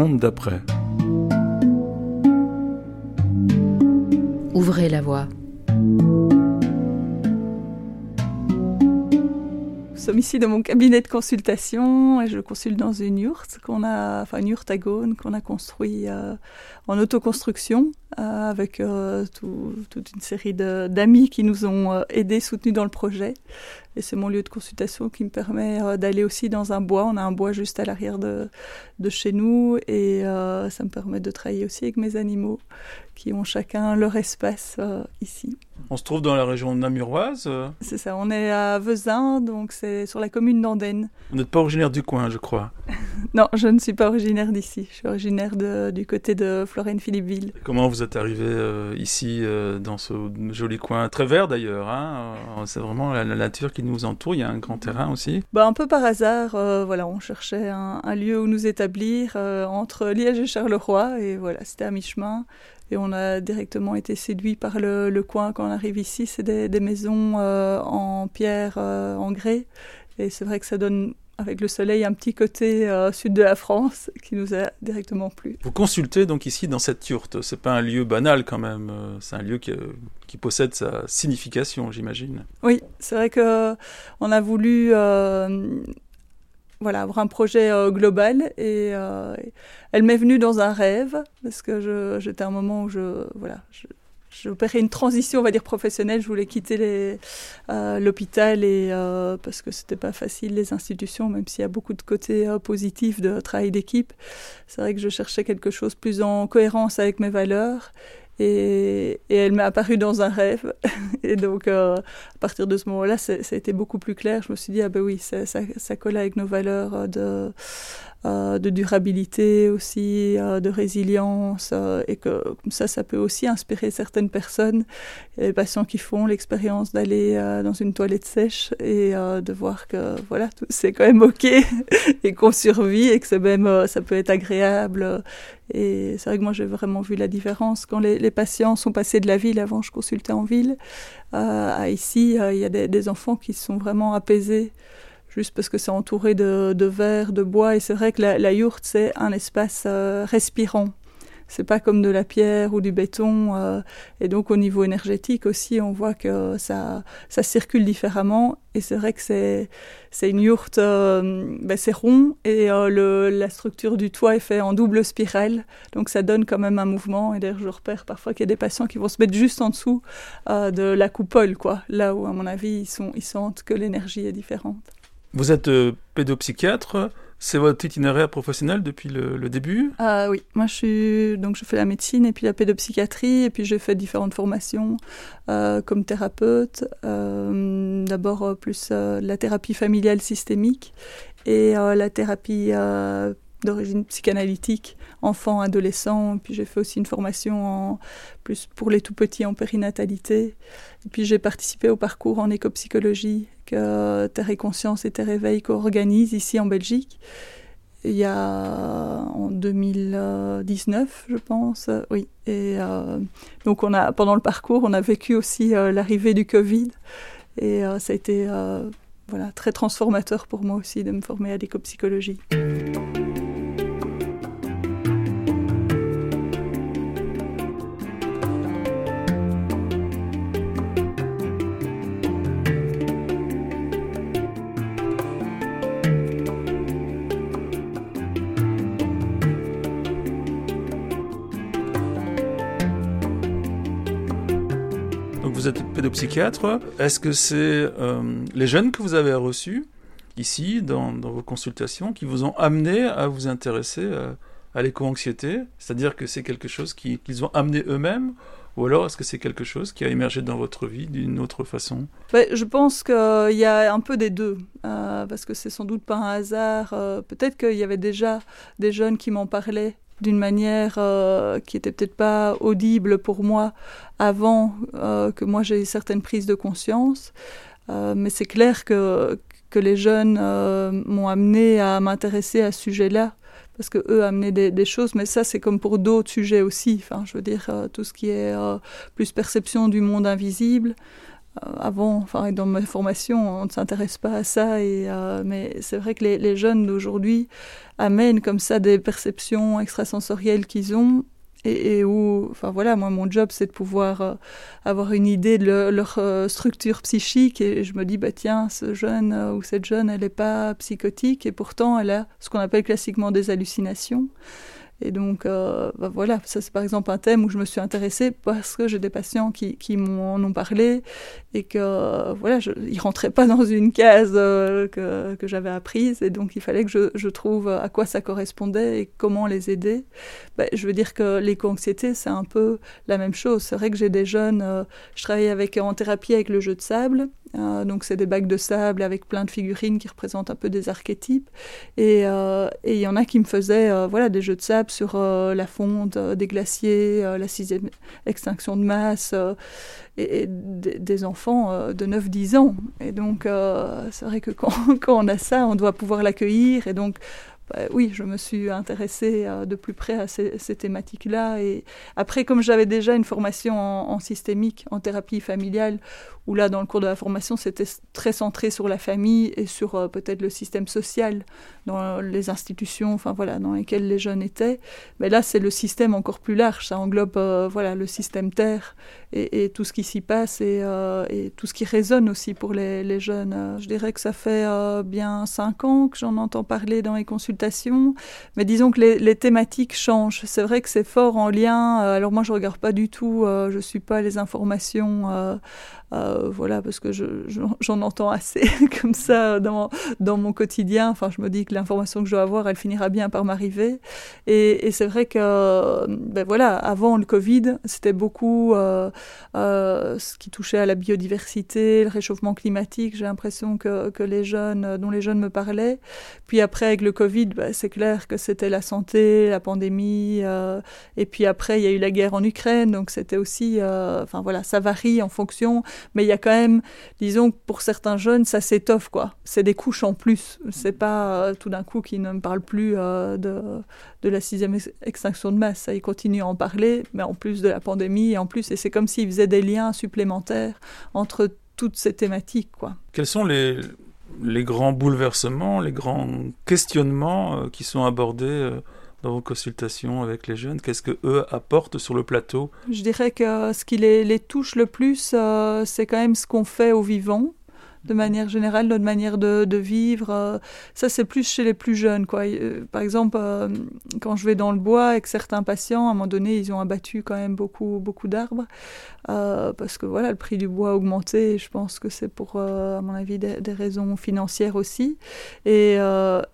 monde d'après. Ouvrez la voie. Nous sommes ici dans mon cabinet de consultation et je consulte dans une yourte qu'on a, enfin une yurtagone qu'on a construit euh, en autoconstruction euh, avec euh, toute une série d'amis qui nous ont aidés, soutenus dans le projet. Et c'est mon lieu de consultation qui me permet euh, d'aller aussi dans un bois. On a un bois juste à l'arrière de, de, chez nous et euh, ça me permet de travailler aussi avec mes animaux qui ont chacun leur espace euh, ici. On se trouve dans la région namuroise C'est ça, on est à Vezin, donc c'est sur la commune d'Andenne. Vous n'êtes pas originaire du coin, je crois Non, je ne suis pas originaire d'ici. Je suis originaire de, du côté de Florène-Philippeville. Comment vous êtes arrivé ici, dans ce joli coin, très vert d'ailleurs hein C'est vraiment la, la nature qui nous entoure. Il y a un grand terrain aussi. Bah, un peu par hasard, euh, voilà, on cherchait un, lieu où nous établir euh, entre Liège et Charleroi. Et voilà, c'était à mi-chemin. Et on a directement été séduit par le, coin quand on arrive ici. C'est des, maisons euh, en pierre, en grès. Et c'est vrai que ça donne avec le soleil un petit côté euh, sud de la France qui nous a directement plu. Vous consultez donc ici dans cette yourte. C'est pas un lieu banal quand même. Euh, c'est un lieu qui, euh, qui, possède sa signification, j'imagine. Oui, c'est vrai que on a voulu voilà avoir un projet global et elle m'est venue dans un rêve parce que j'étais à un moment où je voilà je, j'opérais une transition, on va dire professionnelle. Je voulais quitter euh, l'hôpital et euh, parce que c'était pas facile les institutions, même s'il y a beaucoup de côtés euh, positifs de travail d'équipe. C'est vrai que je cherchais quelque chose plus en cohérence avec mes valeurs. Et, elle m'est apparue dans un rêve. Et donc, à partir de ce moment-là, ça a été beaucoup plus clair. Je me suis dit, ah ben oui, ça, ça, ça colle avec nos valeurs de, euh, de durabilité aussi, euh, de résilience, euh, et que comme ça, ça peut aussi inspirer certaines personnes. Des patients qui font l'expérience d'aller dans une toilette sèche et de voir que voilà, c'est quand même ok et qu'on survit et que c'est même ça peut être agréable. Et c'est vrai que moi j'ai vraiment vu la différence quand les, patients sont passés de la ville. Avant, je consultais en ville. à ici, il y a des enfants qui sont vraiment apaisés juste parce que c'est entouré de, de, verre, de bois, et c'est vrai que la, la yourte, c'est un espace euh, respirant. C'est pas comme de la pierre ou du béton, euh, et donc au niveau énergétique aussi, on voit que ça, ça circule différemment, et c'est vrai que c'est, c'est une yourte, euh, ben c'est rond, et le, la structure du toit est faite en double spirale, donc ça donne quand même un mouvement, et d'ailleurs je repère parfois qu'il y a des patients qui vont se mettre juste en dessous de la coupole, quoi, là où à mon avis ils, sont, ils sentent que l'énergie est différente. Vous êtes euh, pédopsychiatre, c'est votre itinéraire professionnel depuis le, début? Ah oui, moi je suis donc je fais la médecine et puis la pédopsychiatrie et puis j'ai fait différentes formations euh, comme thérapeute. Euh, d'abord plus la thérapie familiale systémique et la thérapie d'origine psychanalytique, enfant, adolescent. Puis j'ai fait aussi une formation plus pour les tout petits en périnatalité. Et puis j'ai participé au parcours en écopsychologie que Terre et Conscience et Terre Éveil co-organisent ici en Belgique. Il y a en 2019, je pense, oui. Et euh, donc on a pendant le parcours, on a vécu aussi euh, l'arrivée du Covid, et euh, ça a été voilà très transformateur pour moi aussi de me former à l'écopsychologie. Pédopsychiatre. Est-ce que c'est euh, les jeunes que vous avez reçus ici, dans, vos consultations, qui vous ont amené à vous intéresser euh, à, l'éco-anxiété? C'est-à-dire que c'est quelque chose qu'ils ont amené eux-mêmes? Ou alors est-ce que c'est quelque chose qui a émergé dans votre vie d'une autre façon? Je pense qu'il y a un peu des deux, euh, parce que c'est sans doute pas un hasard. Peut-être qu'il y avait déjà des jeunes qui m'en parlaient d'une manière euh, qui était peut-être pas audible pour moi avant euh, que moi j'ai certaines prises de conscience. Euh, mais c'est clair que, les jeunes m'ont amené à m'intéresser à ce sujet-là parce que eux amenaient des, des choses, mais ça c'est comme pour d'autres sujets aussi. Enfin, je veux dire tout ce qui est plus perception du monde invisible. Avant, enfin dans ma formation, on ne s'intéresse pas à ça. Et, mais c'est vrai que les, jeunes d'aujourd'hui amènent comme ça des perceptions extrasensorielles qu'ils ont et, où, enfin voilà, moi mon job c'est de pouvoir euh, avoir une idée de leur euh, structure psychique et je me dis bah tiens ce jeune euh, ou cette jeune elle n'est pas psychotique et pourtant elle a ce qu'on appelle classiquement des hallucinations et donc, euh, bah voilà, ça c'est par exemple un thème où je me suis intéressée parce que j'ai des patients qui, qui m'en ont parlé et que voilà, je, ils rentraient pas dans une case euh, que, que j'avais apprise et donc il fallait que je, je, trouve à quoi ça correspondait et comment les aider. Bah, je veux dire que l'éco-anxiété c'est un peu la même chose. C'est vrai que j'ai des jeunes, euh, je travaille avec en thérapie avec le jeu de sable euh, donc c'est des bacs de sable avec plein de figurines qui représentent un peu des archétypes. Et euh, il y en a qui me faisaient euh, voilà, des jeux de sable sur la fonte des glaciers, la sixième extinction de masse, et, des enfants de 9-10 ans. Et donc c'est vrai que quand, on a ça, on doit pouvoir l'accueillir. Et donc bah, oui, je me suis intéressée de plus près à ces, thématiques-là. Et après, comme j'avais déjà une formation en, systémique, en thérapie familiale, où là, dans le cours de la formation, c'était très centré sur la famille et sur euh, peut-être le système social dans les institutions, enfin voilà, dans lesquelles les jeunes étaient. Mais là, c'est le système encore plus large. Ça englobe euh, voilà le système terre et, tout ce qui s'y passe et, et, tout ce qui résonne aussi pour les, les jeunes. Je dirais que ça fait bien cinq ans que j'en entends parler dans les consultations mais disons que les, thématiques changent. C'est vrai que c'est fort en lien. Euh, alors moi, je regarde pas du tout, euh, je suis pas les informations euh, voilà, parce que j'en entends assez comme ça dans, dans mon quotidien. Enfin, je me dis que l'information que je dois avoir, elle finira bien par m'arriver. Et, et c'est vrai que, ben voilà, avant le Covid, c'était beaucoup euh, euh, ce qui touchait à la biodiversité, le réchauffement climatique. J'ai l'impression que, que les jeunes, dont les jeunes me parlaient. Puis après, avec le Covid, ben, c'est clair que c'était la santé, la pandémie. Euh, et puis après, il y a eu la guerre en Ukraine, donc c'était aussi, euh, enfin voilà, ça varie en fonction mais il y a quand même, disons, pour certains jeunes, ça s'étoffe, quoi. C'est des couches en plus. C'est pas euh, tout d'un coup qu'ils ne me parlent plus euh, de, de la sixième extinction de masse. Ça, ils continuent à en parler, mais en plus de la pandémie, et en plus, et c'est comme s'ils faisaient des liens supplémentaires entre toutes ces thématiques, quoi. Quels sont les, les grands bouleversements, les grands questionnements euh, qui sont abordés dans vos consultations avec les jeunes Qu'est-ce que eux apportent sur le plateau? Je dirais que ce qui les, les touche le plus, euh, c'est quand même ce qu'on fait au vivant de manière générale, notre manière de, vivre. Euh, ça, c'est plus chez les plus jeunes. Quoi. Euh, par exemple, euh, quand je vais dans le bois avec certains patients, à un moment donné, ils ont abattu quand même beaucoup, d'arbres. parce que voilà, le prix du bois a augmenté. Je pense que c'est pour, à mon avis, des, des, raisons financières aussi. Et,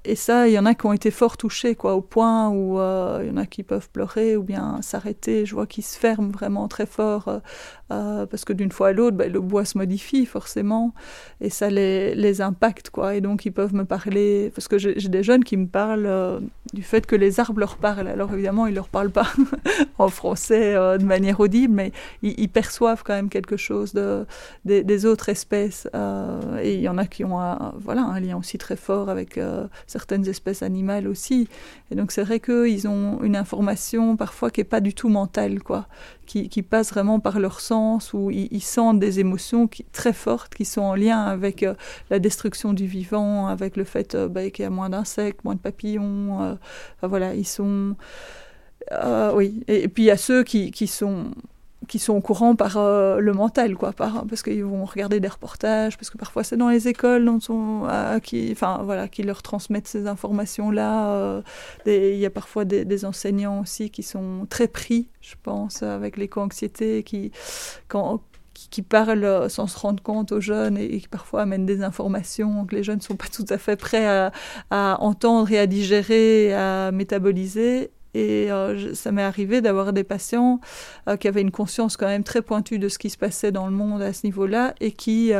et ça, il y en a qui ont été fort touchés, quoi, au point où il y en a qui peuvent pleurer ou bien s'arrêter. Je vois qu'ils se ferment vraiment très fort parce que d'une fois à l'autre, ben, le bois se modifie forcément et ça les, les, impacte quoi. Et donc ils peuvent me parler parce que j'ai des jeunes qui me parlent euh, du fait que les arbres leur parlent. Alors évidemment ils leur parlent pas en français euh, de manière audible mais ils, perçoivent quand même quelque chose de, des, autres espèces euh, et il y en a qui ont un, voilà un lien aussi très fort avec certaines espèces animales aussi. Et donc c'est vrai qu'ils ont une information parfois qui est pas du tout mentale quoi qui, qui passe vraiment par leur sens où ils, ils sentent des émotions qui, très fortes qui sont en lien avec euh, la destruction du vivant, avec le fait euh, bah, qu'il y a moins d'insectes, moins de papillons. Euh, voilà, ils sont. oui, et, puis il y a ceux qui, qui sont qui sont au courant par le mental, quoi, par, parce qu'ils vont regarder des reportages, parce que parfois c'est dans les écoles qui, leur transmettent ces informations-là. il y a parfois des, enseignants aussi qui sont très pris, je pense, avec l'éco-anxiété, qui qui, parlent euh, sans se rendre compte aux jeunes et, qui parfois amènent des informations que les jeunes ne sont pas tout à fait prêts à entendre et à digérer, à métaboliser. Et euh, ça m'est arrivé d'avoir des patients euh, qui avaient une conscience quand même très pointue de ce qui se passait dans le monde à ce niveau-là et qui,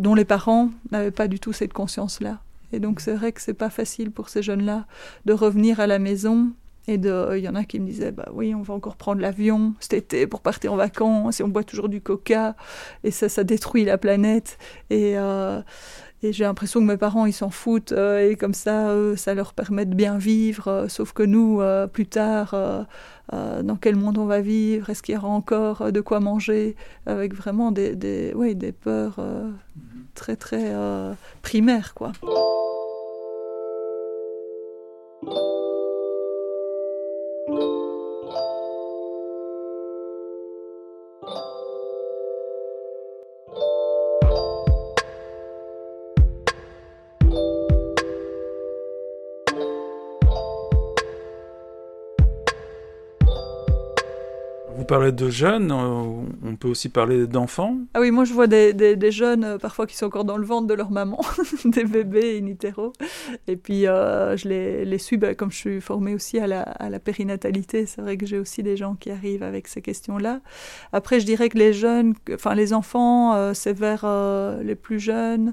dont les parents n'avaient pas du tout cette conscience-là. Et donc c'est vrai que c'est pas facile pour ces jeunes-là de revenir à la maison et il y en a qui me disaient, bah oui, on va encore prendre l'avion cet été pour partir en vacances, et on boit toujours du coca, et ça, ça détruit la planète. Et, euh, et j'ai l'impression que mes parents, ils s'en foutent, euh, et comme ça, eux, ça leur permet de bien vivre. Euh, sauf que nous, euh, plus tard, dans quel monde on va vivre? Est-ce qu'il y aura encore de quoi manger? Avec vraiment des, des, ouais, des peurs très, très primaires, quoi. Parler de jeunes, euh, on peut aussi parler d'enfants. Ah oui, moi je vois des, des, jeunes euh, parfois qui sont encore dans le ventre de leur maman, des bébés in. Et puis euh, je les, les suis, bah, comme je suis formée aussi à la, à la périnatalité, c'est vrai que j'ai aussi des gens qui arrivent avec ces questions-là. Après, je dirais que les jeunes, enfin les enfants, c'est vers les plus jeunes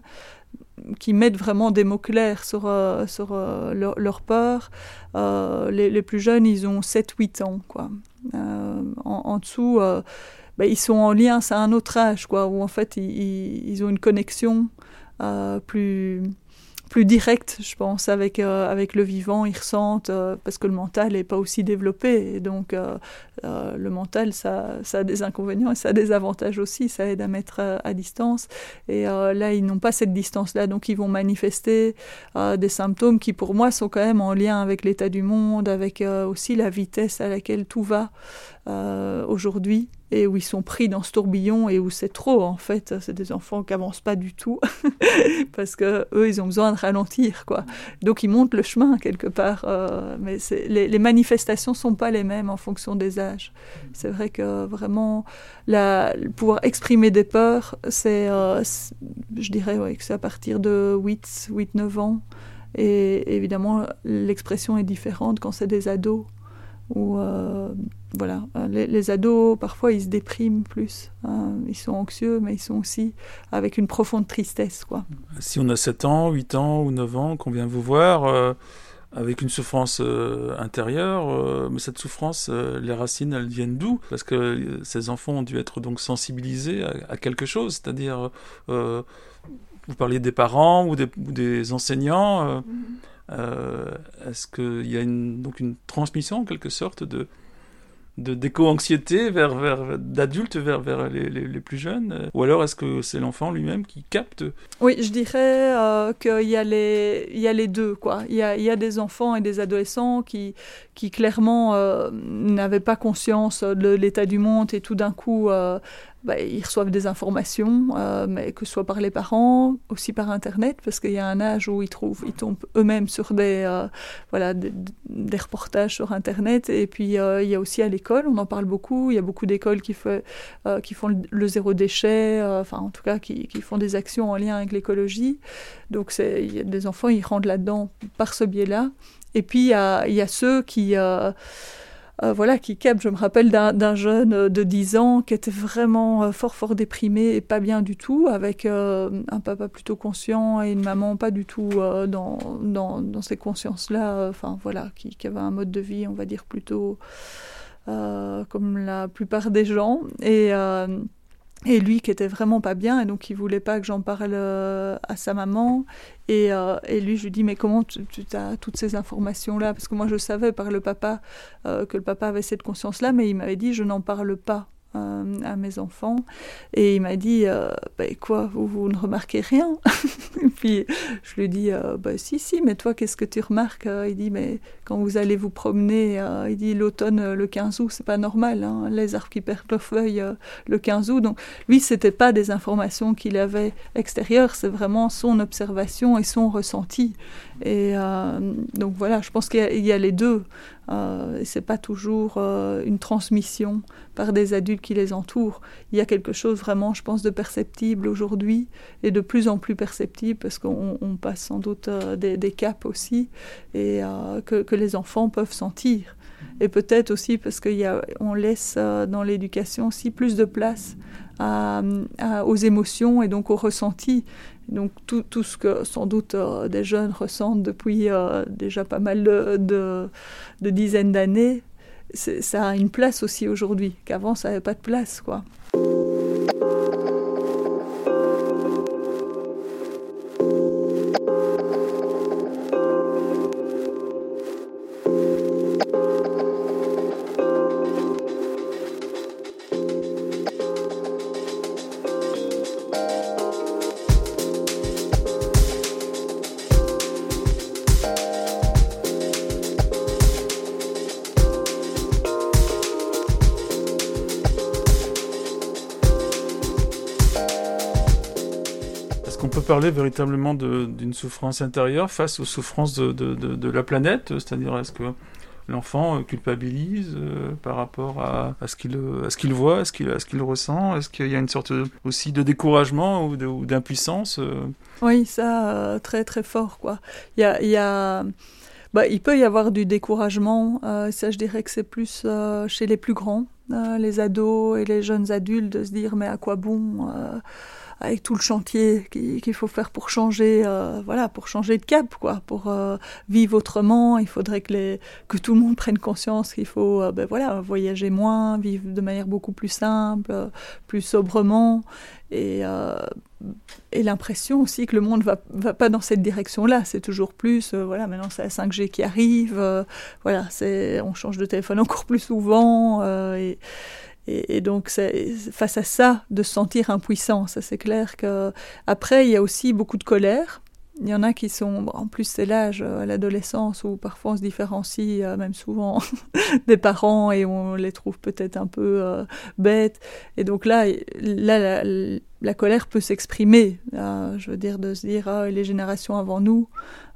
qui mettent vraiment des mots clairs sur, sur leur, leur, peur. les, les, plus jeunes, ils ont 7-8 ans, quoi. Euh, en, dessous, euh, ben, ils sont en lien, c'est un autre âge, quoi, où en fait ils, ils ont une connexion euh, plus plus direct, je pense, avec, euh, avec le vivant. Ils ressentent, euh, parce que le mental n'est pas aussi développé. Et donc, euh, le mental, ça, ça a des inconvénients et ça a des avantages aussi. Ça aide à mettre à, distance. Et là, ils n'ont pas cette distance-là. Donc, ils vont manifester des symptômes qui, pour moi, sont quand même en lien avec l'état du monde, avec aussi la vitesse à laquelle tout va aujourd'hui et où ils sont pris dans ce tourbillon et où c'est trop en fait. C'est des enfants qui avancent pas du tout parce que eux ils ont besoin de ralentir quoi. Donc ils montent le chemin quelque part, euh, mais les, les, manifestations sont pas les mêmes en fonction des âges. C'est vrai que vraiment la, pouvoir exprimer des peurs, c'est, euh, je dirais ouais, que c'est à partir de 8, 8, 9 ans. Et évidemment, l'expression est différente quand c'est des ados. Ou euh, voilà, les, ados, parfois, ils se dépriment plus. Hein. Ils sont anxieux, mais ils sont aussi avec une profonde tristesse. Quoi. Si on a 7 ans, 8 ans ou 9 ans, qu'on vient vous voir, euh, avec une souffrance euh, intérieure, euh, mais cette souffrance, les racines, elles viennent d'où? Parce que ces enfants ont dû être donc sensibilisés à, quelque chose, c'est-à-dire, vous parliez des parents ou des, ou des enseignants. Mm-hmm. Est-ce qu'il y a une, donc une transmission en quelque sorte de, de d'éco-anxiété vers, vers d'adultes vers, vers les, les, plus jeunes Ou alors est-ce que c'est l'enfant lui-même qui capte? Oui, je dirais euh, qu'il y, a les, il y a les deux. Quoi. Il, y a, il y a des enfants et des adolescents qui, qui clairement euh, n'avaient pas conscience de l'état du monde et tout d'un coup euh, bah, ils reçoivent des informations, euh, mais que ce soit par les parents, aussi par Internet, parce qu'il y a un âge où ils trouvent, ils tombent eux-mêmes sur des, euh, voilà, des, reportages sur Internet. Et puis euh, il y a aussi à l'école, on en parle beaucoup. Il y a beaucoup d'écoles qui, fait, qui font le, zéro déchet, enfin en tout cas qui, qui, font des actions en lien avec l'écologie. Donc il y a des enfants, ils rentrent là-dedans par ce biais-là. Et puis il y a, y a, ceux qui euh, voilà, qui capte. Je me rappelle d'un jeune de 10 ans qui était vraiment euh, fort, fort déprimé et pas bien du tout, avec euh, un papa plutôt conscient et une maman pas du tout dans, dans, ces consciences-là, enfin voilà, qui, qui, avait un mode de vie, on va dire, plutôt comme la plupart des gens. Et et lui qui était vraiment pas bien et donc il voulait pas que j'en parle euh, à sa maman. Et, euh, et, lui je lui dis mais comment tu, as toutes ces informations là parce que moi je savais par le papa euh, que le papa avait cette conscience là mais il m'avait dit je n'en parle pas euh, à mes enfants. Et il m'a dit, euh, bah, quoi, vous, ne remarquez rien Et puis je lui dis, euh, bah, si, si, mais toi, qu'est-ce que tu remarques Il dit, mais quand vous allez vous promener, il dit, l'automne, le 15 août, c'est pas normal, hein, les arbres qui perdent leurs feuilles le 15 août. Donc lui, c'était pas des informations qu'il avait extérieures, c'est vraiment son observation et son ressenti. Et donc voilà, je pense qu'il y, a les deux. Euh, et c'est pas toujours euh, une transmission par des adultes qui les entourent. Il y a quelque chose vraiment, je pense, de perceptible aujourd'hui et de plus en plus perceptible parce qu'on passe sans doute euh, des, caps aussi et que, les enfants peuvent sentir. Et peut-être aussi parce qu'on laisse dans l'éducation aussi plus de place aux émotions et donc aux ressentis. Donc tout, tout, ce que sans doute euh, des jeunes ressentent depuis euh, déjà pas mal de, de, dizaines d'années, ça a une place aussi aujourd'hui, qu'avant ça n'avait pas de place. quoi. Parler véritablement d'une souffrance intérieure face aux souffrances de, la planète C'est-à-dire, est-ce que l'enfant culpabilise euh, par rapport à, à ce qu'il qu'il voit, à ce qu'il ressent Est-ce qu'il y a une sorte aussi de découragement ou d'impuissance euh? Oui, ça, euh, très très fort. quoi. Il y a, y. Bah, il peut y avoir du découragement. ça, je dirais que c'est plus chez les plus grands, les ados et les jeunes adultes, de se dire mais à quoi bon avec tout le chantier qu'il faut faire pour changer, euh, voilà, pour changer de cap, quoi, pour euh, vivre autrement. Il faudrait que, les, que tout le monde prenne conscience qu'il faut, euh, ben voilà, voyager moins, vivre de manière beaucoup plus simple, plus sobrement, et, et l'impression aussi que le monde va, va pas dans cette direction-là. C'est toujours plus, voilà, maintenant c'est la 5G qui arrive, voilà, c'est, on change de téléphone encore plus souvent, donc, face à ça, de se sentir impuissant, ça c'est clair que. Après, il y a aussi beaucoup de colère. Il y en a qui sont, en plus c'est l'âge, euh, l'adolescence, où parfois on se différencie, euh, même souvent, des parents et on les trouve peut-être un peu euh, bêtes. Et donc là, là la, colère peut s'exprimer. je veux dire, de se dire, ah, les générations avant nous,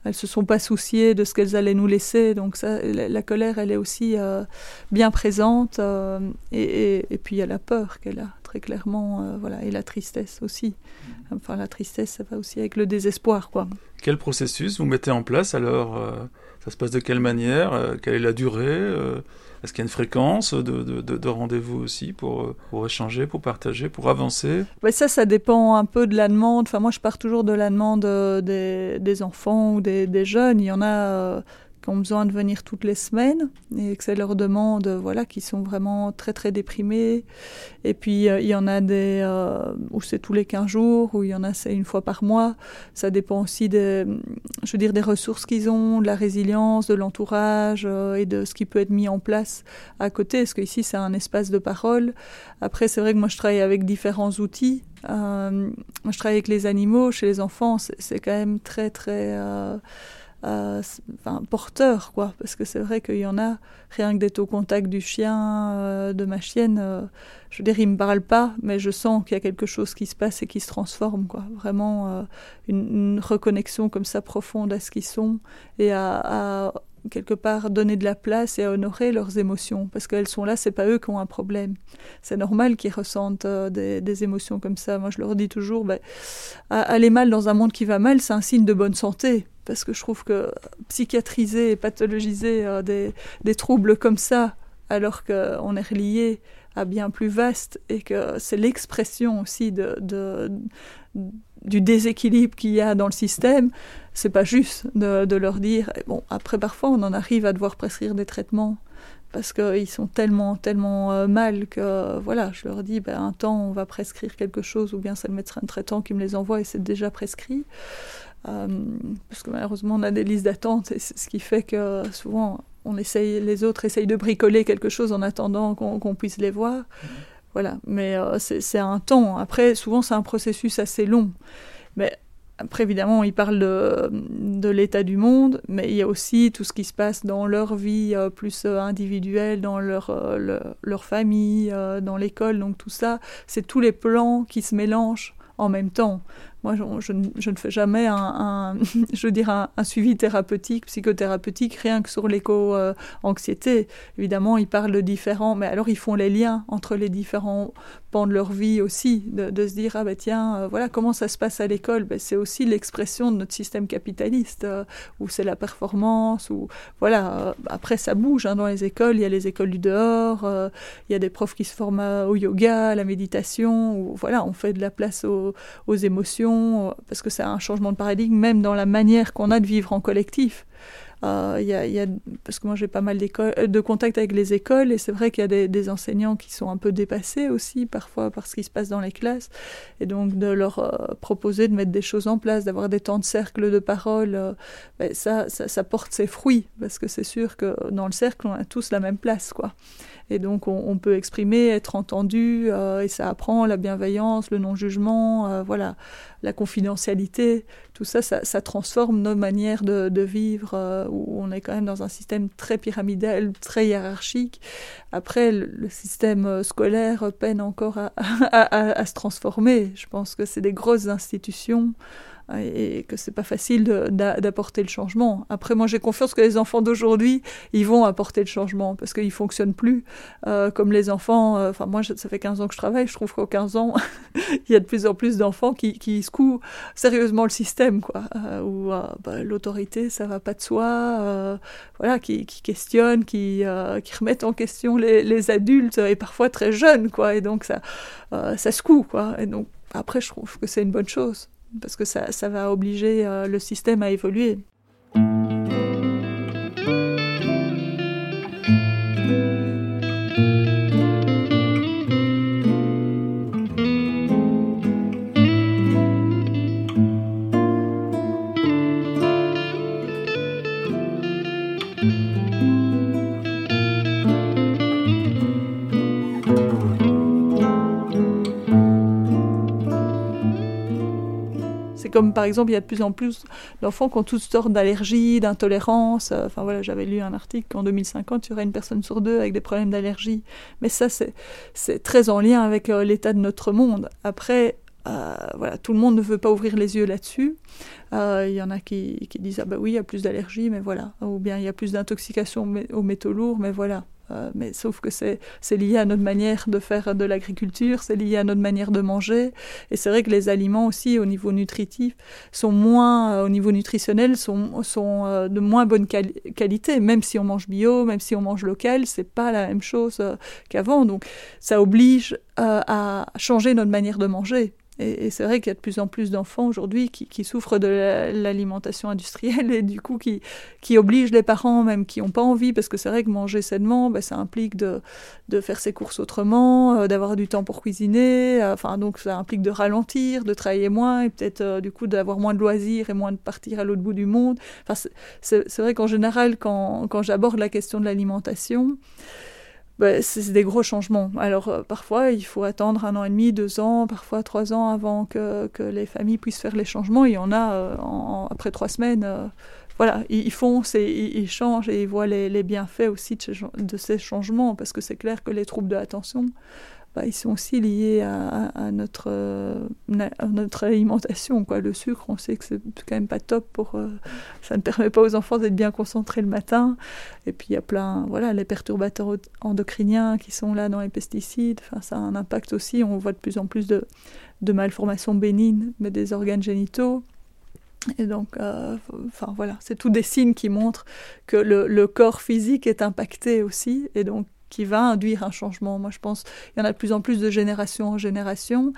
elles se sont pas souciées de ce qu'elles allaient nous laisser. Donc ça, la, colère, elle est aussi euh, bien présente. Euh, et, puis il y a la peur qu'elle a très clairement, euh, voilà, et la tristesse aussi. Enfin, la tristesse, ça va aussi avec le désespoir, quoi. Quel processus vous mettez en place alors Ça se passe de quelle manière Quelle est la durée est-ce qu'il y a une fréquence de, de, de, rendez-vous aussi pour, pour échanger, pour partager, pour avancer? Ça, ça dépend un peu de la demande. Enfin, moi, je pars toujours de la demande euh, des, des enfants ou des, des, jeunes. Il y en a euh, ont besoin de venir toutes les semaines et que ça leur demande, voilà, qui sont vraiment très très déprimés. Et puis euh, il y en a des euh, où c'est tous les 15 jours, où il y en a c'est une fois par mois. Ça dépend aussi des, je veux dire, des ressources qu'ils ont, de la résilience, de l'entourage euh, et de ce qui peut être mis en place à côté. Parce qu'ici c'est un espace de parole. Après c'est vrai que moi je travaille avec différents outils. moi je travaille avec les animaux, chez les enfants, c'est quand même très très euh, porteur, quoi. Parce que c'est vrai qu'il y en a, rien que d'être au contact du chien, euh, de ma chienne, euh, je veux dire, il me parle pas, mais je sens qu'il y a quelque chose qui se passe et qui se transforme, quoi. Vraiment une, reconnexion comme ça profonde à ce qu'ils sont et à, quelque part donner de la place et honorer leurs émotions parce qu'elles sont là c'est pas eux qui ont un problème. C'est normal qu'ils ressentent des, émotions comme ça. Moi je leur dis toujours ben, aller mal dans un monde qui va mal c'est un signe de bonne santé parce que je trouve que psychiatriser et pathologiser euh, des, des, troubles comme ça, alors qu'on est relié à bien plus vaste et que c'est l'expression aussi de, de, du déséquilibre qu'il y a dans le système, c'est pas juste de, leur dire. Bon, après, parfois, on en arrive à devoir prescrire des traitements parce qu'ils sont tellement, tellement euh, mal que, voilà, je leur dis, ben, un temps, on va prescrire quelque chose, ou bien c'est le médecin traitant qui me les envoie et c'est déjà prescrit. Euh, parce que malheureusement, on a des listes d'attente, et c'est ce qui fait que souvent, on essaye, les autres essayent de bricoler quelque chose en attendant qu'on puisse les voir. Mhm. Voilà, mais euh, c'est un temps. Après, souvent, c'est un processus assez long. Mais après, évidemment, ils parlent de, l'état du monde, mais il y a aussi tout ce qui se passe dans leur vie euh, plus individuelle, dans leur, leur famille, dans l'école. Donc tout ça, c'est tous les plans qui se mélangent en même temps. Moi, je, ne fais jamais un, je dire un, suivi thérapeutique, psychothérapeutique, rien que sur l'éco-anxiété. Évidemment, ils parlent de différents, mais alors ils font les liens entre les différents pans de leur vie aussi, de, se dire ah ben tiens, euh, voilà comment ça se passe à l'école? Ben, c'est aussi l'expression de notre système capitaliste euh, où c'est la performance, ou voilà. Euh, après, ça bouge hein, dans les écoles. Il y a les écoles du dehors, il y a des profs qui se forment au yoga, à la méditation, où voilà, on fait de la place aux émotions euh, parce que c'est un changement de paradigme, même dans la manière qu'on a de vivre en collectif. Euh, y a, y a, parce que moi j'ai pas mal euh, de contacts avec les écoles et c'est vrai qu'il y a des, enseignants qui sont un peu dépassés aussi parfois par ce qui se passe dans les classes et donc de leur euh, proposer de mettre des choses en place, d'avoir des temps de cercle de parole, ben ça, ça, ça, porte ses fruits parce que c'est sûr que dans le cercle on a tous la même place quoi. Et donc on, peut exprimer, être entendu, euh, et ça apprend la bienveillance, le non-jugement, euh, voilà, la confidentialité. Tout ça, ça, transforme nos manières de, vivre, euh, où on est quand même dans un système très pyramidal, très hiérarchique. Après, le, système scolaire peine encore à, se transformer. Je pense que c'est des grosses institutions et que c'est pas facile d'apporter le changement. Après, moi, j'ai confiance que les enfants d'aujourd'hui, ils vont apporter le changement parce qu'ils fonctionnent plus euh, comme les enfants. Euh, enfin, moi, ça fait 15 ans que je travaille. Je trouve qu'au 15 ans, il y a de plus en plus d'enfants qui, qui secouent sérieusement le système, quoi. Euh, où bah, l'autorité, ça va pas de soi. voilà, qui, qui questionnent, qui, qui remettent en question les, les, adultes et parfois très jeunes, quoi. Et donc ça, ça secoue, quoi. Et donc après, je trouve que c'est une bonne chose parce que ça, ça va obliger euh, le système à évoluer. Comme par exemple, il y a de plus en plus d'enfants qui ont toutes sortes d'allergies, d'intolérances. Euh, enfin voilà, j'avais lu un article qu'en 2050, il y aurait une personne sur deux avec des problèmes d'allergie. Mais ça, c'est très en lien avec euh, l'état de notre monde. Après, euh, voilà, tout le monde ne veut pas ouvrir les yeux là-dessus. Il y en a qui, qui, disent ah bah oui, il y a plus d'allergies, mais voilà. Ou bien il y a plus d'intoxication aux métaux lourds, mais voilà. Euh, mais sauf que c'est lié à notre manière de faire de l'agriculture, c'est lié à notre manière de manger. Et c'est vrai que les aliments aussi, au niveau nutritif, sont moins, euh, au niveau nutritionnel, sont, sont euh, de moins bonne qualité. Même si on mange bio, même si on mange local, c'est pas la même chose qu'avant. Donc ça oblige à changer notre manière de manger. Et, c'est vrai qu'il y a de plus en plus d'enfants aujourd'hui qui, souffrent de l'alimentation industrielle et du coup qui, qui obligent les parents, même qui n'ont pas envie, parce que c'est vrai que manger sainement, ben, ça implique de, de faire ses courses autrement, euh, d'avoir du temps pour cuisiner, euh, enfin donc ça implique de ralentir, de travailler moins et peut-être euh, du coup d'avoir moins de loisirs et moins de partir à l'autre bout du monde. Enfin, c'est vrai qu'en général, quand, quand j'aborde la question de l'alimentation, bah, c'est des gros changements. Alors euh, parfois, il faut attendre un an et demi, deux ans, parfois trois ans avant que, que les familles puissent faire les changements. Il y en a euh, après trois semaines. Euh, voilà, ils, font, ils, ils, changent et ils voient les, les bienfaits aussi de, de, ces changements parce que c'est clair que les troubles de l'attention, bah, ils sont aussi liés à, notre, euh, alimentation. Quoi. Le sucre, on sait que c'est quand même pas top pour. Euh, ça ne permet pas aux enfants d'être bien concentrés le matin. Et puis il y a plein, voilà, les perturbateurs endocriniens qui sont là dans les pesticides. Enfin, ça a un impact aussi. On voit de plus en plus de, de malformations bénignes, mais des organes génitaux. Et donc, euh, enfin voilà, c'est tous des signes qui montrent que le, le, corps physique est impacté aussi, et donc qui va induire un changement. Moi, je pense qu'il y en a de plus en plus de génération en génération,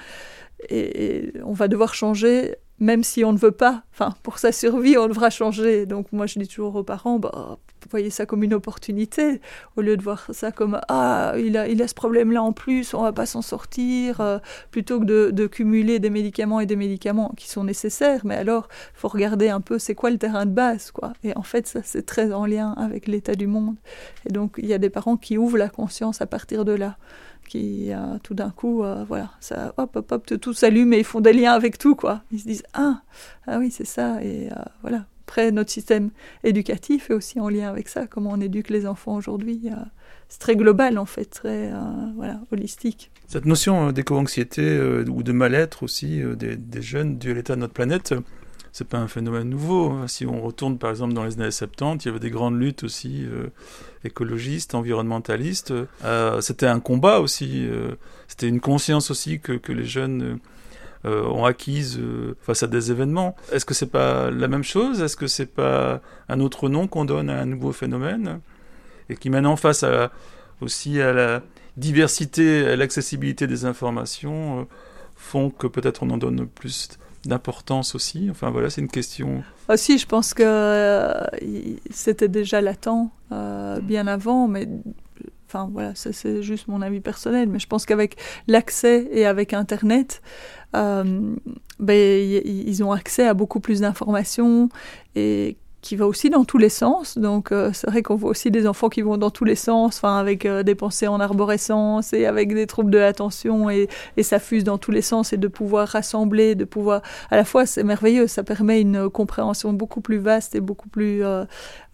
et on va devoir changer même si on ne veut pas, enfin, pour sa survie, on devra changer. Donc, moi, je dis toujours aux parents, bah, voyez ça comme une opportunité, au lieu de voir ça comme, ah, il a, il a ce problème-là en plus, on va pas s'en sortir, euh, plutôt que de, de, cumuler des médicaments et des médicaments qui sont nécessaires. Mais alors, faut regarder un peu, c'est quoi le terrain de base, quoi. Et en fait, ça, c'est très en lien avec l'état du monde. Et donc, il y a des parents qui ouvrent la conscience à partir de là qui euh, tout d'un coup, euh, voilà, ça, hop, hop, hop, tout s'allume et ils font des liens avec tout, quoi. Ils se disent, ah, ah oui, c'est ça, et euh, voilà. Après, notre système éducatif est aussi en lien avec ça, comment on éduque les enfants aujourd'hui. c'est très global, en fait, très, voilà, holistique. Cette notion d'éco-anxiété ou de mal-être aussi des, jeunes dû à l'état de notre planète, c'est pas un phénomène nouveau. Si on retourne par exemple dans les années 70, il y avait des grandes luttes aussi euh, écologistes, environnementalistes. Euh, c'était un combat aussi. Euh, c'était une conscience aussi que, que les jeunes ont acquise face à des événements. Est-ce que c'est pas la même chose? Est-ce que c'est pas un autre nom qu'on donne à un nouveau phénomène? Et qui maintenant face à, aussi à la diversité, à l'accessibilité des informations font que peut-être on en donne plus d'importance aussi Enfin voilà, c'est une question. Aussi, je pense que euh, c'était déjà latent euh, bien avant, mais enfin voilà, c'est juste mon avis personnel, mais je pense qu'avec l'accès et avec Internet, euh, ben, ils ont accès à beaucoup plus d'informations et qui va aussi dans tous les sens. Donc euh, c'est vrai qu'on voit aussi des enfants qui vont dans tous les sens, enfin avec euh, des pensées en arborescence et avec des troubles de l'attention et, et ça fuse dans tous les sens et de pouvoir rassembler, de pouvoir à la fois c'est merveilleux, ça permet une compréhension beaucoup plus vaste et beaucoup plus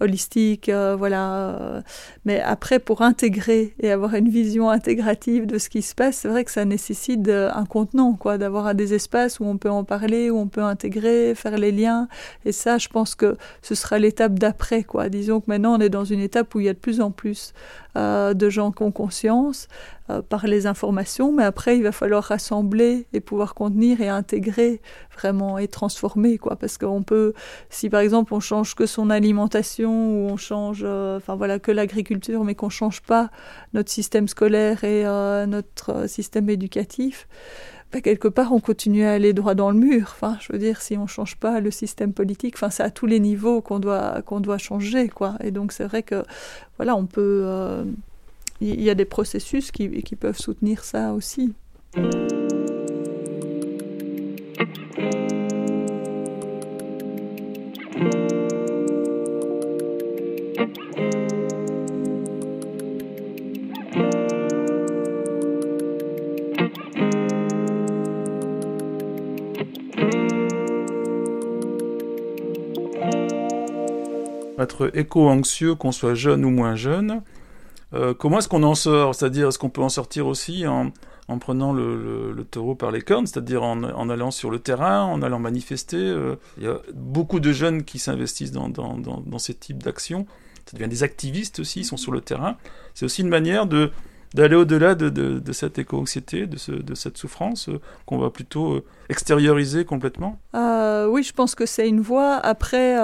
euh, holistique, voilà. Mais après pour intégrer et avoir une vision intégrative de ce qui se passe, c'est vrai que ça nécessite un contenant, quoi, d'avoir des espaces où on peut en parler, où on peut intégrer, faire les liens. Et ça, je pense que ce sera l'étape d'après, quoi. Disons que maintenant on est dans une étape où il y a de plus en plus euh, de gens qui ont conscience euh, par les informations, mais après il va falloir rassembler et pouvoir contenir et intégrer vraiment et transformer, quoi. Parce qu'on peut, si par exemple on change que son alimentation ou on change, euh, voilà, que l'agriculture, mais qu'on change pas notre système scolaire et notre système éducatif quelque part, on continue à aller droit dans le mur. Enfin, je veux dire, si on change pas le système politique, enfin, c'est à tous les niveaux qu'on doit doit changer, quoi. Et donc, c'est vrai que, voilà, on peut, euh, il y, a des processus qui, qui peuvent soutenir ça aussi. Éco-anxieux, qu'on soit jeune ou moins jeune. Euh, comment est-ce qu'on en sort? C'est-à-dire, est-ce qu'on peut en sortir aussi en, prenant le, taureau par les cornes, c'est-à-dire en, allant sur le terrain, en allant manifester euh, Il y a beaucoup de jeunes qui s'investissent dans, dans, ces types d'actions. Ça devient des activistes aussi, ils sont sur le terrain. C'est aussi une manière de d'aller au-delà de, cette éco-anxiété, de, de, cette souffrance euh, qu'on va plutôt extérioriser complètement Oui, je pense que c'est une voie. Après,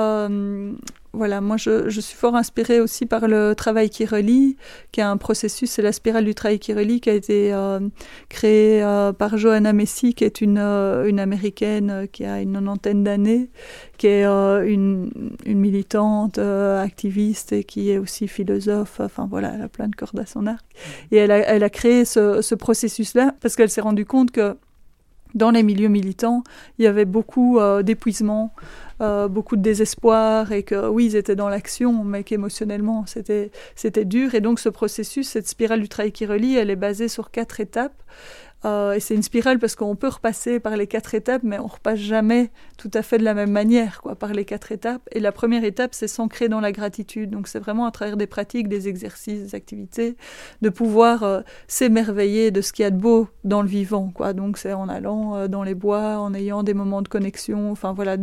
voilà, moi je, je, suis fort inspirée aussi par le travail qui relie, qui est un processus, c'est la spirale du travail qui relie, qui a été euh, créée euh, par Johanna Messi, qui est une, euh, une américaine qui a une nonantaine d'années, qui est une, une, militante, activiste et qui est aussi philosophe. Enfin voilà, elle a plein de cordes à son arc. Et elle a, elle a créé ce, ce processus-là parce qu'elle s'est rendue compte que dans les milieux militants, il y avait beaucoup d'épuisement, euh, beaucoup de désespoir et que oui, ils étaient dans l'action, mais qu'émotionnellement, c'était, c'était dur. Et donc, ce processus, cette spirale du travail qui relie, elle est basée sur quatre étapes. Euh, et c'est une spirale parce qu'on peut repasser par les quatre étapes, mais on repasse jamais tout à fait de la même manière, quoi, par les quatre étapes. Et la première étape, c'est s'ancrer dans la gratitude. Donc c'est vraiment à travers des pratiques, des exercices, des activités, de pouvoir euh, s'émerveiller de ce qu'il y a de beau dans le vivant, quoi. Donc c'est en allant euh, dans les bois, en ayant des moments de connexion, enfin voilà,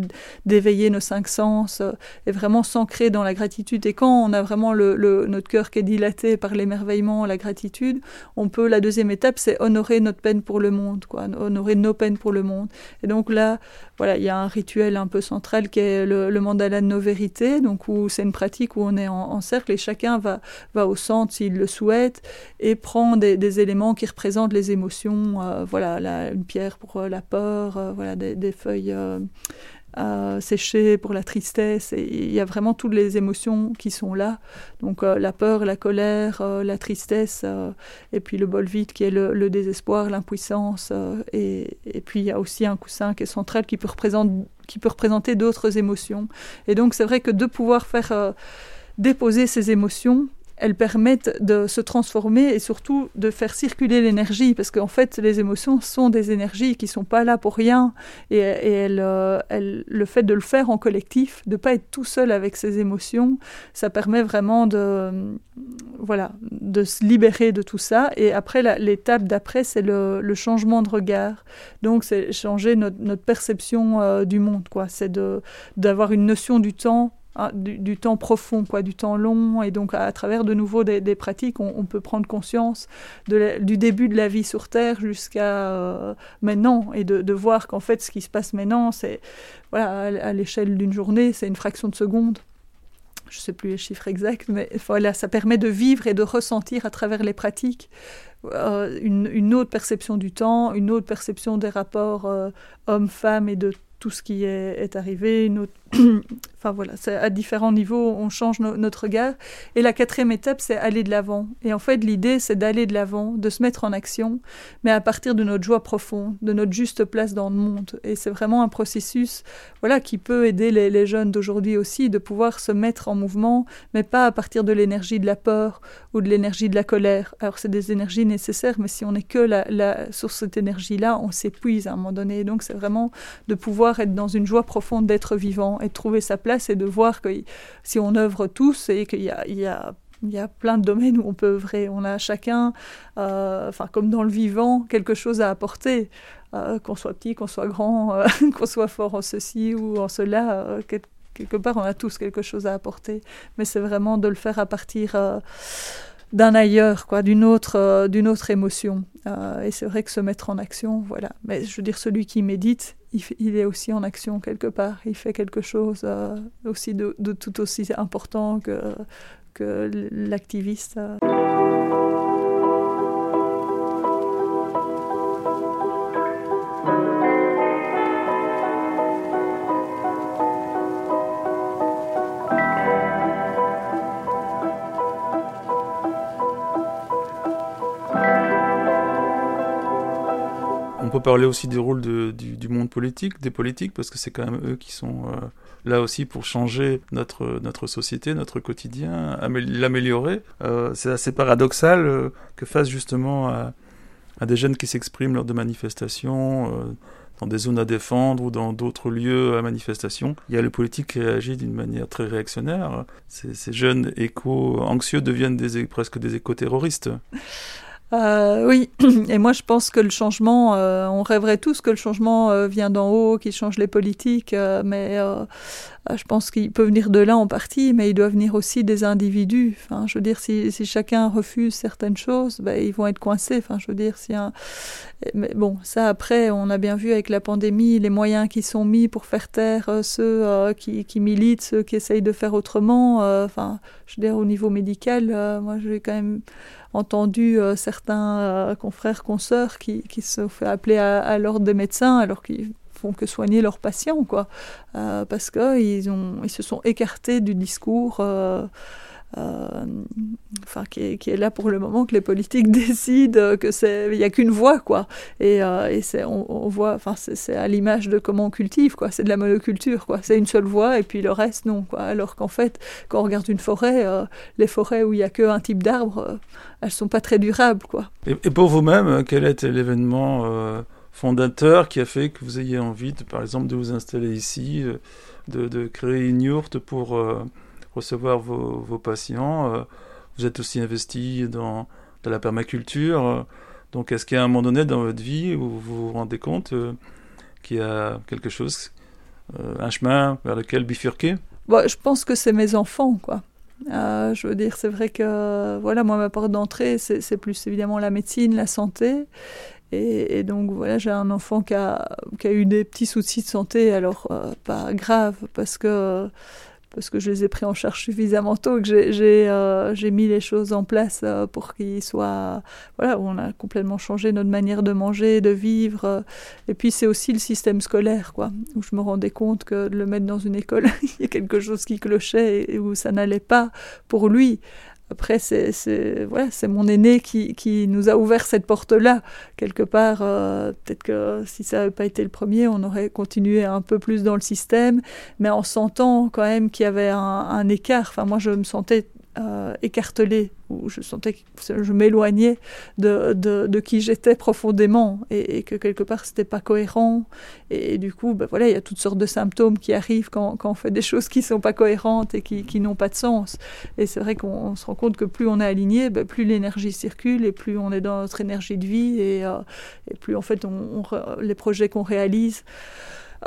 d'éveiller nos cinq sens et vraiment s'ancrer dans la gratitude. Et quand on a vraiment notre cœur qui est dilaté par l'émerveillement, la gratitude, on peut. La deuxième étape, c'est honorer notre pour le monde, quoi, honorer nos peines pour le monde. Et donc là, voilà, il y a un rituel un peu central qui est le, mandala de nos vérités, donc où c'est une pratique où on est en, cercle et chacun va, va au centre s'il le souhaite et prend des, éléments qui représentent les émotions, euh, voilà, une pierre pour euh, la peur, euh, voilà, des, feuilles euh, sécher pour la tristesse. Et il y a vraiment toutes les émotions qui sont là. Donc euh, la peur, la colère, euh, la tristesse, et puis le bol vide qui est le, désespoir, l'impuissance. Et, et, puis il y a aussi un coussin qui est central qui peut, qui peut représenter d'autres émotions. Et donc c'est vrai que de pouvoir faire déposer ces émotions, elles permettent de se transformer et surtout de faire circuler l'énergie, parce qu'en fait, les émotions sont des énergies qui sont pas là pour rien, et, et euh, le fait de le faire en collectif, de pas être tout seul avec ses émotions, ça permet vraiment de, voilà, de se libérer de tout ça. Et après, l'étape d'après, c'est le, changement de regard. Donc, c'est changer notre, perception euh, du monde, quoi. C'est d'avoir une notion du temps ah, du, temps profond, quoi, du temps long. Et donc, à, travers de nouveau des, pratiques, on, peut prendre conscience de du début de la vie sur Terre jusqu'à euh, maintenant et de, voir qu'en fait, ce qui se passe maintenant, c'est voilà, à, l'échelle d'une journée, c'est une fraction de seconde je ne sais plus les chiffres exacts, mais voilà, ça permet de vivre et de ressentir à travers les pratiques euh, une, autre perception du temps, une autre perception des rapports euh, hommes-femmes et de tout ce qui est, est arrivé, notre enfin voilà, à différents niveaux, on change notre regard. Et la quatrième étape, c'est aller de l'avant. Et en fait, l'idée, c'est d'aller de l'avant, de se mettre en action, mais à partir de notre joie profonde, de notre juste place dans le monde. Et c'est vraiment un processus, voilà, qui peut aider les, jeunes d'aujourd'hui aussi, de pouvoir se mettre en mouvement, mais pas à partir de l'énergie de la peur ou de l'énergie de la colère. Alors, c'est des énergies nécessaires, mais si on n'est que la, la, sur cette énergie-là, on s'épuise à un moment donné. Donc, c'est vraiment de pouvoir être dans une joie profonde d'être vivant et de trouver sa place et de voir que si on œuvre tous et qu'il y a, il y a il y a plein de domaines où on peut œuvrer. On a chacun, euh, enfin comme dans le vivant, quelque chose à apporter. Euh, qu'on soit petit, qu'on soit grand, euh, qu'on soit fort en ceci ou en cela, quelque part on a tous quelque chose à apporter. Mais c'est vraiment de le faire à partir d'un ailleurs, quoi, d'une autre, d'une autre émotion. et c'est vrai que se mettre en action, voilà. Mais je veux dire, celui qui médite, il, est aussi en action quelque part. Il fait quelque chose euh, aussi de, tout aussi important que, que l'activiste. Parler aussi du rôle du, monde politique, des politiques, parce que c'est quand même eux qui sont euh, là aussi pour changer notre, notre société, notre quotidien, l'améliorer. Euh, c'est assez paradoxal euh, que face justement à, des jeunes qui s'expriment lors de manifestations, dans des zones à défendre ou dans d'autres lieux à manifestation, il y a le politique qui réagit d'une manière très réactionnaire. Ces, jeunes éco-anxieux deviennent des, presque des éco-terroristes. Euh, oui, et moi je pense que le changement, euh, on rêverait tous que le changement euh, vient d'en haut, qu'il change les politiques, euh, mais je pense qu'il peut venir de là en partie, mais il doit venir aussi des individus. Enfin, je veux dire, si, si chacun refuse certaines choses, ben, ils vont être coincés. Enfin, je veux dire, si un... Mais bon, ça après, on a bien vu avec la pandémie les moyens qui sont mis pour faire taire ceux qui, qui, militent, ceux qui essayent de faire autrement. Enfin, je veux dire, au niveau médical, moi j'ai quand même entendu euh, certains euh, confrères, consoeurs qui, qui se fait appeler à, à l'ordre des médecins alors qu'ils font que soigner leurs patients, quoi, euh, parce qu'ils ils se sont écartés du discours euh, enfin qui est, qui est, là pour le moment que les politiques décident que c'est il y a qu'une voie quoi. Et, euh, et c'est on, voit enfin c'est à l'image de comment on cultive quoi. C'est de la monoculture quoi. C'est une seule voie et puis le reste non quoi. Alors qu'en fait quand on regarde une forêt euh, les forêts où il y a qu'un type d'arbre euh, elles sont pas très durables quoi. Et, et pour vous-même quel était l'événement euh, fondateur qui a fait que vous ayez envie par exemple de vous installer ici de, de créer une yourte pour recevoir vos, patients. Euh, vous êtes aussi investi dans, la permaculture. Donc, est-ce a un moment donné dans votre vie où vous vous rendez compte euh, qu'il y a quelque chose, euh, un chemin vers lequel bifurquer? Bon, Je pense que c'est mes enfants, quoi. Euh, je veux dire, c'est vrai que voilà, moi ma porte d'entrée, c'est plus évidemment la médecine, la santé. Et, et donc voilà, j'ai un enfant qui a, qui a eu des petits soucis de santé, alors euh, pas grave, parce que parce que je les ai pris en charge suffisamment tôt, que j'ai euh, mis les choses en place euh, pour qu'ils soient... Voilà, on a complètement changé notre manière de manger, de vivre. et puis c'est aussi le système scolaire, quoi, où je me rendais compte que de le mettre dans une école, il y a quelque chose qui clochait et où ça n'allait pas pour lui. Après, c'est voilà, mon aîné qui, qui, nous a ouvert cette porte-là. Quelque part, euh, peut-être que si ça n'avait pas été le premier, on aurait continué un peu plus dans le système, mais en sentant quand même qu'il y avait un, un écart. Enfin, moi, je me sentais euh, écartelée, où je sentais que je m'éloignais de, de, qui j'étais profondément et, que quelque part c'était pas cohérent. Et, du coup, ben voilà, il y a toutes sortes de symptômes qui arrivent quand, quand on fait des choses qui sont pas cohérentes et qui, qui n'ont pas de sens. Et c'est vrai qu'on se rend compte que plus on est aligné, ben plus l'énergie circule et plus on est dans notre énergie de vie et, euh, et plus en fait on, les projets qu'on réalise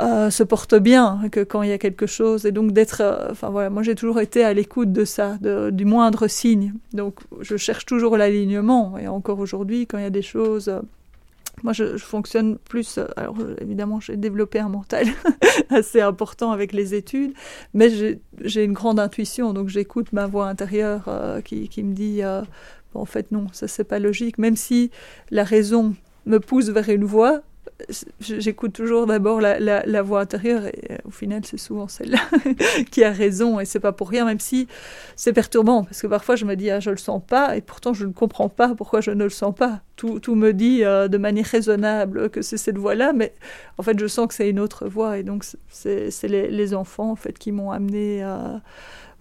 euh, se porte bien que quand il y a quelque chose et donc d'être euh, enfin voilà moi j'ai toujours été à l'écoute de ça de, du moindre signe donc je cherche toujours l'alignement et encore aujourd'hui quand il y a des choses euh, moi, je, fonctionne plus. Alors, évidemment, j'ai développé un mental assez important avec les études, mais j'ai une grande intuition, donc j'écoute ma voix intérieure qui, qui, me dit en fait, non, ça c'est pas logique. Même si la raison me pousse vers une voie, j'écoute toujours d'abord la, voix intérieure et euh, au final c'est souvent celle-là qui a raison et c'est pas pour rien même si c'est perturbant parce que parfois je me dis ah je le sens pas et pourtant je ne comprends pas pourquoi je ne le sens pas. Tout, tout me dit euh, de manière raisonnable que c'est cette voix-là mais en fait je sens que c'est une autre voix et donc c'est les, les, enfants en fait qui m'ont amené à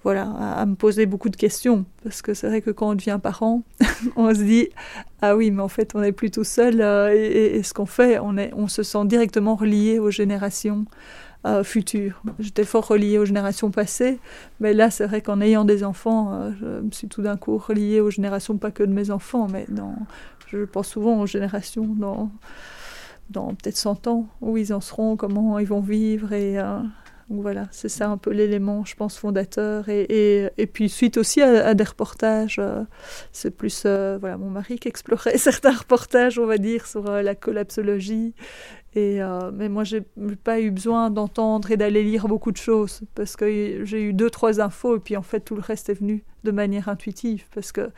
voilà, à, me poser beaucoup de questions. Parce que c'est vrai que quand on devient parent, on se dit Ah oui, mais en fait, on n'est plus tout seul. Euh, et, ce qu'on fait, on, se sent directement relié aux générations euh, futures. J'étais fort reliée aux générations passées, mais là, c'est vrai qu'en ayant des enfants, euh, je me suis tout d'un coup reliée aux générations, pas que de mes enfants, mais je pense souvent aux générations dans, dans peut-être 100 ans, où ils en seront, comment ils vont vivre et donc voilà, c'est ça un peu l'élément, je pense, fondateur. Et, puis suite aussi à, des reportages, euh, c'est plus euh, voilà mon mari qui explorait certains reportages, on va dire, sur euh, la collapsologie. Et, mais moi, j'ai pas eu besoin d'entendre et d'aller lire beaucoup de choses parce que j'ai eu deux, trois infos et puis en fait, tout le reste est venu de manière intuitive parce que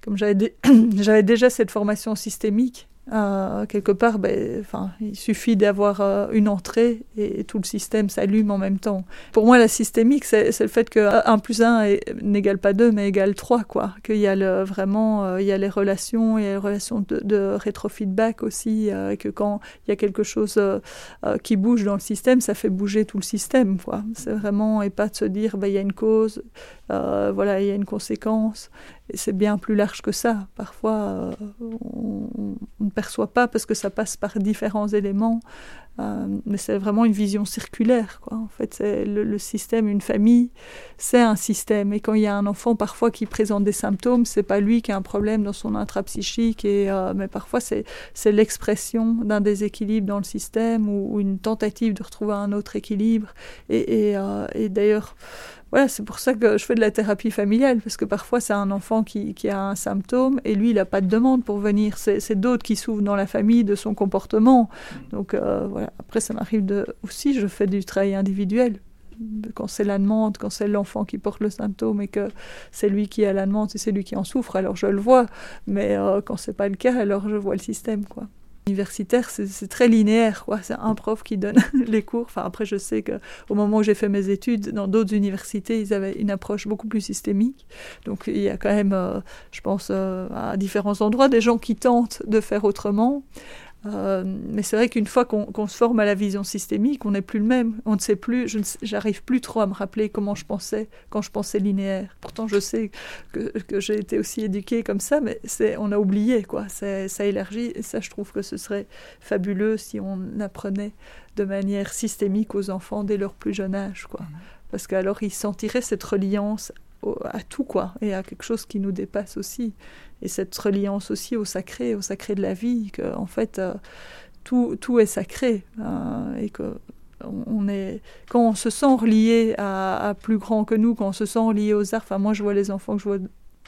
comme j'avais déjà cette formation systémique, euh, quelque part, ben, il suffit d'avoir euh, une entrée et, tout le système s'allume en même temps. Pour moi, la systémique, c'est le fait que 1 plus 1 n'égale pas 2, mais égale 3. Quoi. Qu'il y a le, vraiment euh, il y a les relations, il y a les relations de, de rétrofeedback aussi, et que quand il y a quelque chose qui bouge dans le système, ça fait bouger tout le système. C'est vraiment, et pas de se dire, ben, il y a une cause, voilà, il y a une conséquence c'est bien plus large que ça. Parfois, euh, on ne perçoit pas parce que ça passe par différents éléments, euh, mais c'est vraiment une vision circulaire. Quoi. En fait, c'est le, système, une famille, c'est un système. Et quand il y a un enfant parfois qui présente des symptômes, c'est pas lui qui a un problème dans son intrapsychique, et, euh, mais parfois c'est, c'est l'expression d'un déséquilibre dans le système ou, une tentative de retrouver un autre équilibre. Et, et, et d'ailleurs, voilà, c'est pour ça que je fais de la thérapie familiale, parce que parfois c'est un enfant qui, qui, a un symptôme et lui, il n'a pas de demande pour venir. C'est d'autres qui souffrent dans la famille de son comportement. Donc euh, voilà, après ça m'arrive aussi, je fais du travail individuel. Quand c'est la demande, quand c'est l'enfant qui porte le symptôme et que c'est lui qui a la demande et c'est lui qui en souffre, alors je le vois. Mais euh, quand c'est pas le cas, alors je vois le système, quoi universitaire, c'est très linéaire. C'est un prof qui donne les cours. Enfin, après, je sais qu'au moment où j'ai fait mes études, dans d'autres universités, ils avaient une approche beaucoup plus systémique. Donc, il y a quand même, euh, je pense, euh, à différents endroits, des gens qui tentent de faire autrement. Euh, mais c'est vrai qu'une fois qu'on se forme à la vision systémique, on n'est plus le même. On ne sait plus, je j'arrive plus trop à me rappeler comment je pensais quand je pensais linéaire. Pourtant, je sais que, que j'ai été aussi éduquée comme ça, mais c'est, on a oublié, quoi. Ça élargit, et ça, je trouve que ce serait fabuleux si on apprenait de manière systémique aux enfants dès leur plus jeune âge, quoi. Mmh. Parce qu'alors, ils sentiraient cette reliance à tout, quoi, et à quelque chose qui nous dépasse aussi et cette reliance aussi au sacré, au sacré de la vie, que en fait euh, tout, tout est sacré euh, et que on est quand on se sent relié à, plus grand que nous, quand on se sent relié aux arts. Enfin, moi, je vois les enfants que je vois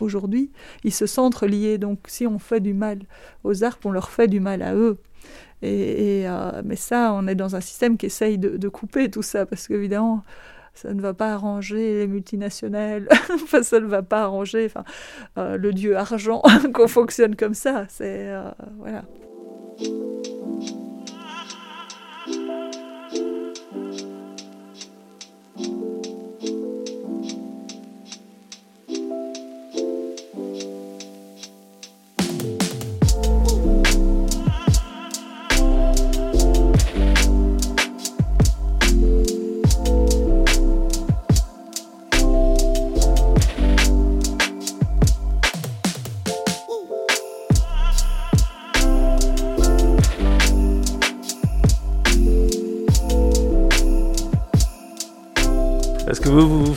aujourd'hui, ils se sentent reliés. Donc, si on fait du mal aux arts, on leur fait du mal à eux. Et, euh, mais ça, on est dans un système qui essaye de, de couper tout ça, parce qu'évidemment, ça ne va pas arranger les multinationales, enfin, ça ne va pas arranger enfin, euh, le dieu argent qu'on fonctionne comme ça. C'est euh, voilà.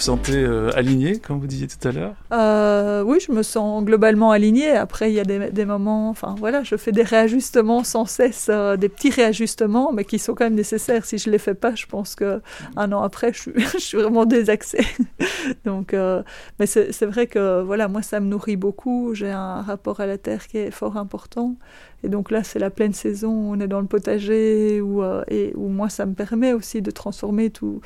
Sentez euh, aligné, comme vous disiez tout à l'heure? Euh, Oui, je me sens globalement aligné. Après, il y a des, moments, enfin voilà, je fais des réajustements sans cesse, euh, des petits réajustements, mais qui sont quand même nécessaires. Si je les fais pas, je pense que un an après, je suis, je suis vraiment désaxée. Donc, mais c'est vrai que voilà, moi, ça me nourrit beaucoup. J'ai un rapport à la terre qui est fort important. Et donc là, c'est la pleine saison, on est dans le potager, où, et où moi, ça me permet aussi de transformer tout,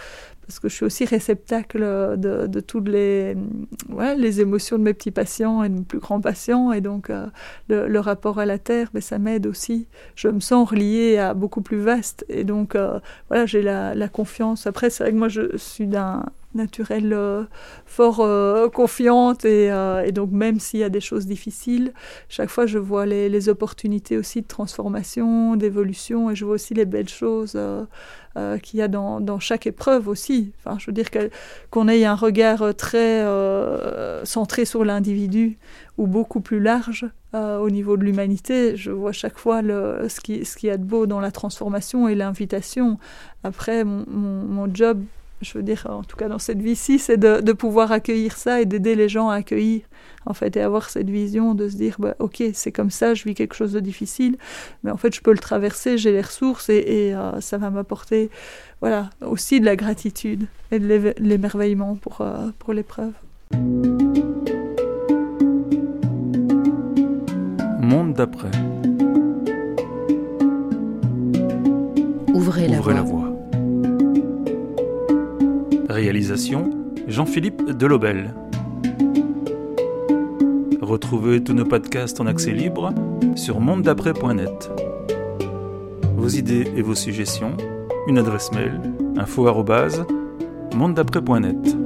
parce que je suis aussi réceptacle de, toutes les, émotions de mes petits patients et de mes plus grands patients. Et donc, euh, le, rapport à la Terre, mais ben, ça m'aide aussi. Je me sens reliée à beaucoup plus vaste. Et donc, euh, voilà, j'ai la, confiance. Après, c'est vrai que moi, je suis d'un naturelle euh, fort euh, confiante euh, et, donc même s'il y a des choses difficiles, chaque fois je vois les, opportunités aussi de transformation, d'évolution et je vois aussi les belles choses qu'il y a dans, chaque épreuve aussi. Enfin, je veux dire qu'on ait un regard très centré sur l'individu ou beaucoup plus large au niveau de l'humanité. Je vois chaque fois ce qu'il qui y a de beau dans la transformation et l'invitation. Après, mon job je veux dire, en tout cas dans cette vie-ci, c'est de, pouvoir accueillir ça et d'aider les gens à accueillir, en fait, et avoir cette vision de se dire, bah, ok, c'est comme ça, je vis quelque chose de difficile, mais en fait, je peux le traverser, j'ai les ressources et, euh, ça va m'apporter, voilà, aussi de la gratitude et de l'émerveillement pour, euh, pour l'épreuve. Monde d'après. Ouvrez, la voie. Réalisation Jean-Philippe Delobel. Retrouvez tous nos podcasts en accès libre sur mondedaprès.net. Vos idées et vos suggestions, une adresse mail info@mondedaprès.net.